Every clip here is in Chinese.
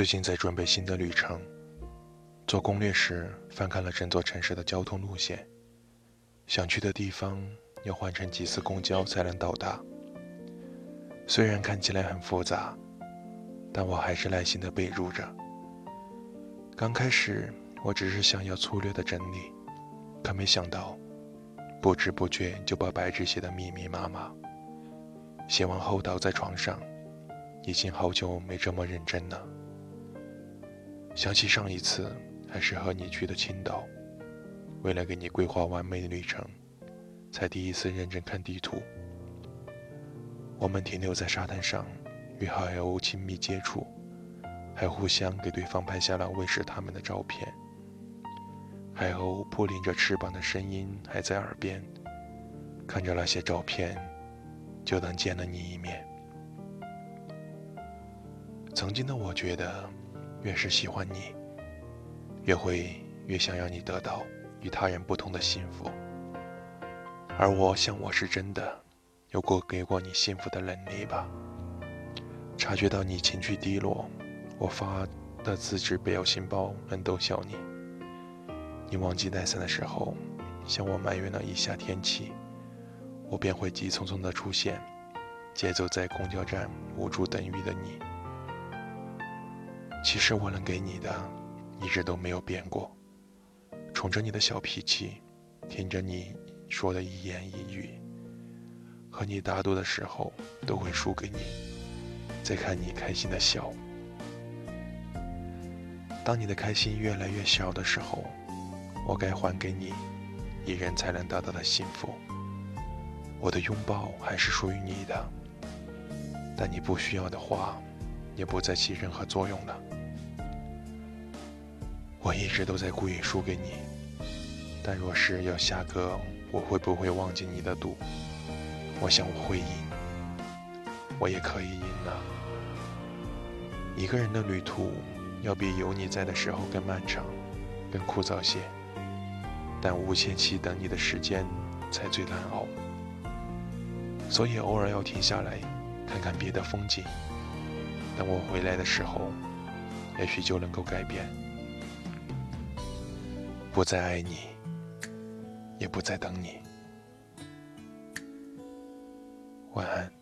最近在准备新的旅程，做攻略时翻看了整座城市的交通路线，想去的地方要换乘几次公交才能到达。虽然看起来很复杂，但我还是耐心地备注着。刚开始我只是想要粗略的整理，可没想到，不知不觉就把白纸写得密密麻麻。写完后倒在床上，已经好久没这么认真了。想起上一次还是和你去的青岛，为了给你规划完美的旅程，才第一次认真看地图。我们停留在沙滩上，与海鸥亲密接触，还互相给对方拍下了喂食它们的照片。海鸥扑棱着翅膀的声音还在耳边，看着那些照片，就能见了你一面。曾经的我觉得。越是喜欢你，越会越想让你得到与他人不同的幸福。而我想，我是真的有过给过你幸福的能力吧。察觉到你情绪低落，我发的自制表情包能逗笑你。你忘记带伞的时候，向我埋怨了一下天气，我便会急匆匆的出现，接走在公交站无助等雨的你。其实我能给你的，一直都没有变过。宠着你的小脾气，听着你说的一言一语，和你打赌的时候都会输给你，再看你开心的笑。当你的开心越来越小的时候，我该还给你一人才能得到的幸福。我的拥抱还是属于你的，但你不需要的话。也不再起任何作用了。我一直都在故意输给你，但若是要下个我会不会忘记你的赌，我想我会赢，我也可以赢了。一个人的旅途要比有你在的时候更漫长，更枯燥些，但无限期等你的时间才最难熬，所以偶尔要停下来看看别的风景。等我回来的时候，也许就能够改变，不再爱你，也不再等你。晚安。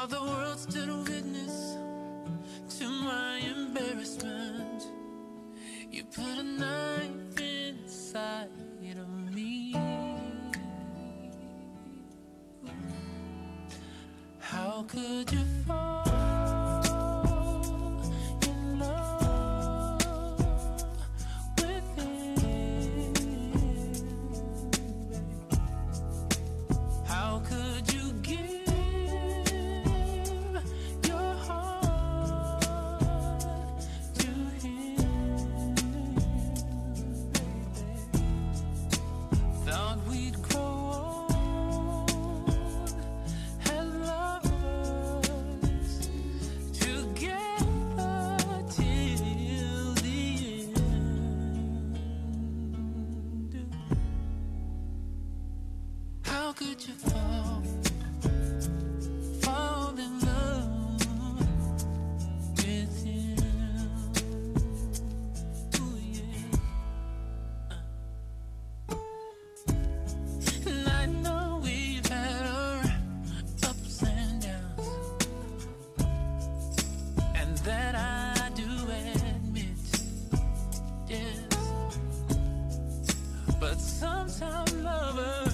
All the world stood witness to my embarrassment. You put a knife inside of me. How could you fall? could you fall? Fall in love with yeah. And I know we've had our ups and downs, and that I do admit, yes. But sometimes lovers.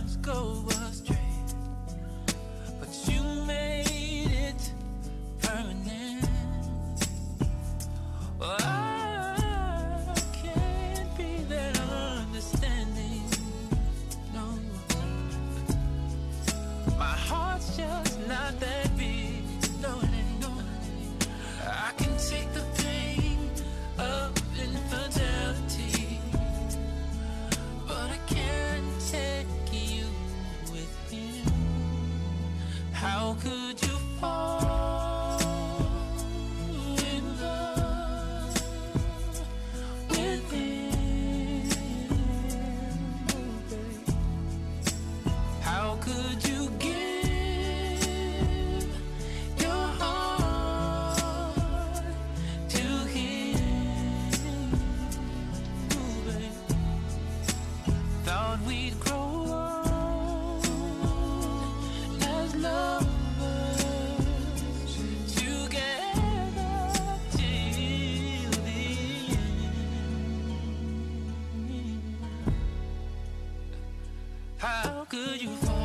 How could you fall?